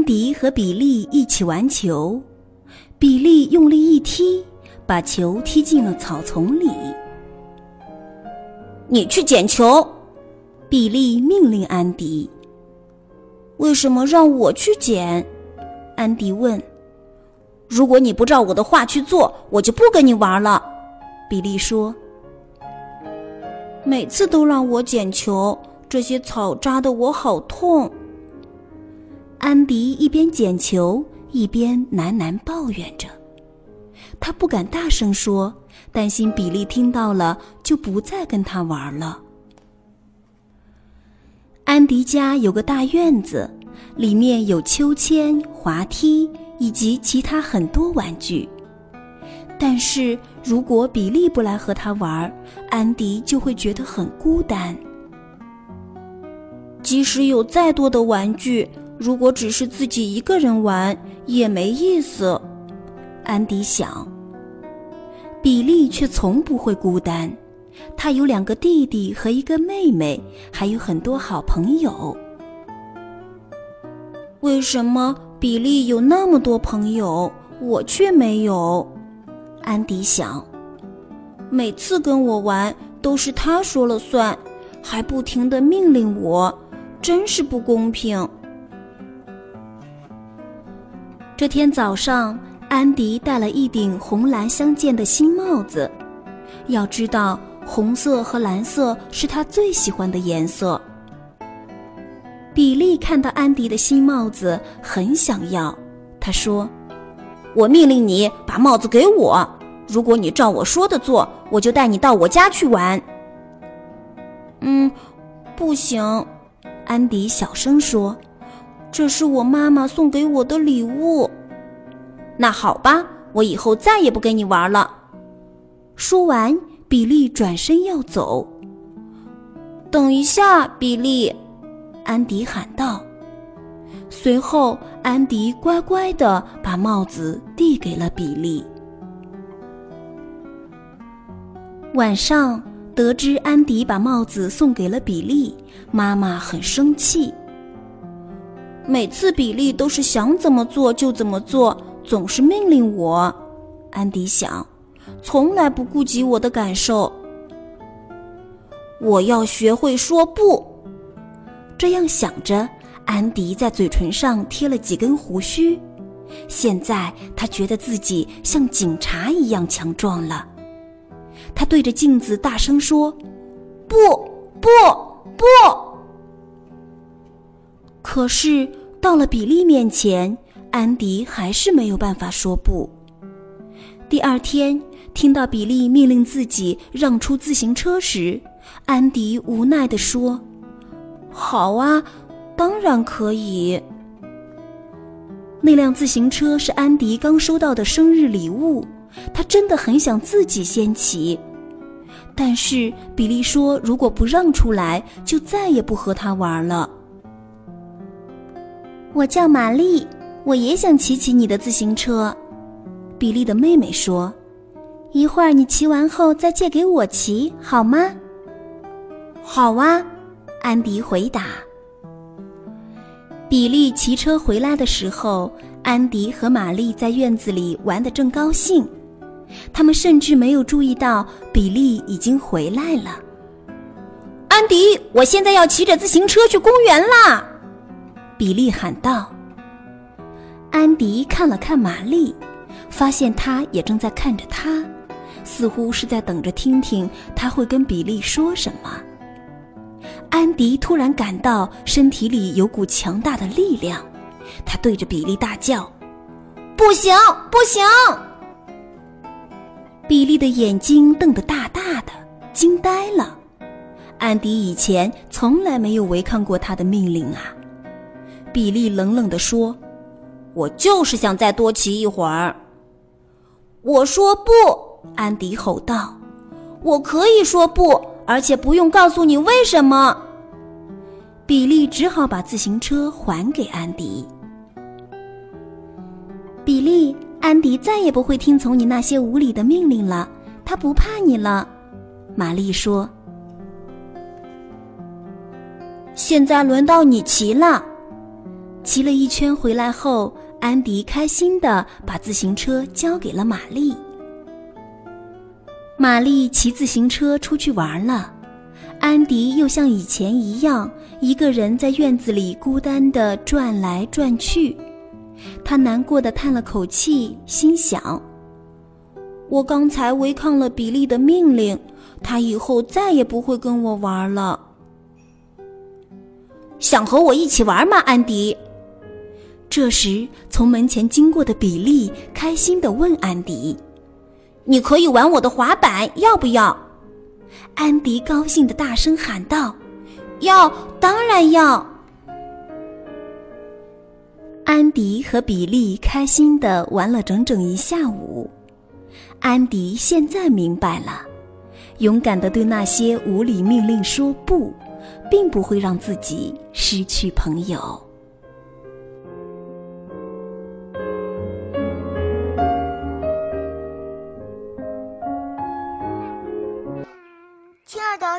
安迪和比利一起玩球，比利用力一踢，把球踢进了草丛里。你去捡球，比利命令安迪。为什么让我去捡？安迪问。如果你不照我的话去做，我就不跟你玩了。比利说。每次都让我捡球，这些草扎的我好痛。安迪一边捡球一边喃喃抱怨着，他不敢大声说，担心比利听到了就不再跟他玩了。安迪家有个大院子，里面有秋千、滑梯以及其他很多玩具。但是如果比利不来和他玩，安迪就会觉得很孤单。即使有再多的玩具。如果只是自己一个人玩也没意思，安迪想。比利却从不会孤单，他有两个弟弟和一个妹妹，还有很多好朋友。为什么比利有那么多朋友，我却没有？安迪想。每次跟我玩都是他说了算，还不停的命令我，真是不公平。这天早上，安迪戴了一顶红蓝相间的新帽子。要知道，红色和蓝色是他最喜欢的颜色。比利看到安迪的新帽子，很想要。他说：“我命令你把帽子给我。如果你照我说的做，我就带你到我家去玩。”“嗯，不行。”安迪小声说。这是我妈妈送给我的礼物。那好吧，我以后再也不跟你玩了。说完，比利转身要走。等一下，比利，安迪喊道。随后，安迪乖乖的把帽子递给了比利。晚上，得知安迪把帽子送给了比利，妈妈很生气。每次比利都是想怎么做就怎么做，总是命令我。安迪想，从来不顾及我的感受。我要学会说不。这样想着，安迪在嘴唇上贴了几根胡须。现在他觉得自己像警察一样强壮了。他对着镜子大声说：“不，不，不！”可是。到了比利面前，安迪还是没有办法说不。第二天，听到比利命令自己让出自行车时，安迪无奈地说：“好啊，当然可以。”那辆自行车是安迪刚收到的生日礼物，他真的很想自己先骑。但是比利说：“如果不让出来，就再也不和他玩了。”我叫玛丽，我也想骑骑你的自行车。比利的妹妹说：“一会儿你骑完后再借给我骑，好吗？”“好啊。”安迪回答。比利骑车回来的时候，安迪和玛丽在院子里玩得正高兴，他们甚至没有注意到比利已经回来了。安迪，我现在要骑着自行车去公园啦！比利喊道：“安迪看了看玛丽，发现她也正在看着他，似乎是在等着听听他会跟比利说什么。”安迪突然感到身体里有股强大的力量，他对着比利大叫：“不行，不行！”比利的眼睛瞪得大大的，惊呆了。安迪以前从来没有违抗过他的命令啊。比利冷冷地说：“我就是想再多骑一会儿。”我说不，安迪吼道：“我可以说不，而且不用告诉你为什么。”比利只好把自行车还给安迪。比利，安迪再也不会听从你那些无理的命令了，他不怕你了。玛丽说：“现在轮到你骑了。”骑了一圈回来后，安迪开心的把自行车交给了玛丽。玛丽骑自行车出去玩了，安迪又像以前一样，一个人在院子里孤单的转来转去。他难过的叹了口气，心想：“我刚才违抗了比利的命令，他以后再也不会跟我玩了。”想和我一起玩吗，安迪？这时，从门前经过的比利开心地问安迪：“你可以玩我的滑板，要不要？”安迪高兴地大声喊道：“要，当然要！”安迪和比利开心地玩了整整一下午。安迪现在明白了，勇敢地对那些无理命令说不，并不会让自己失去朋友。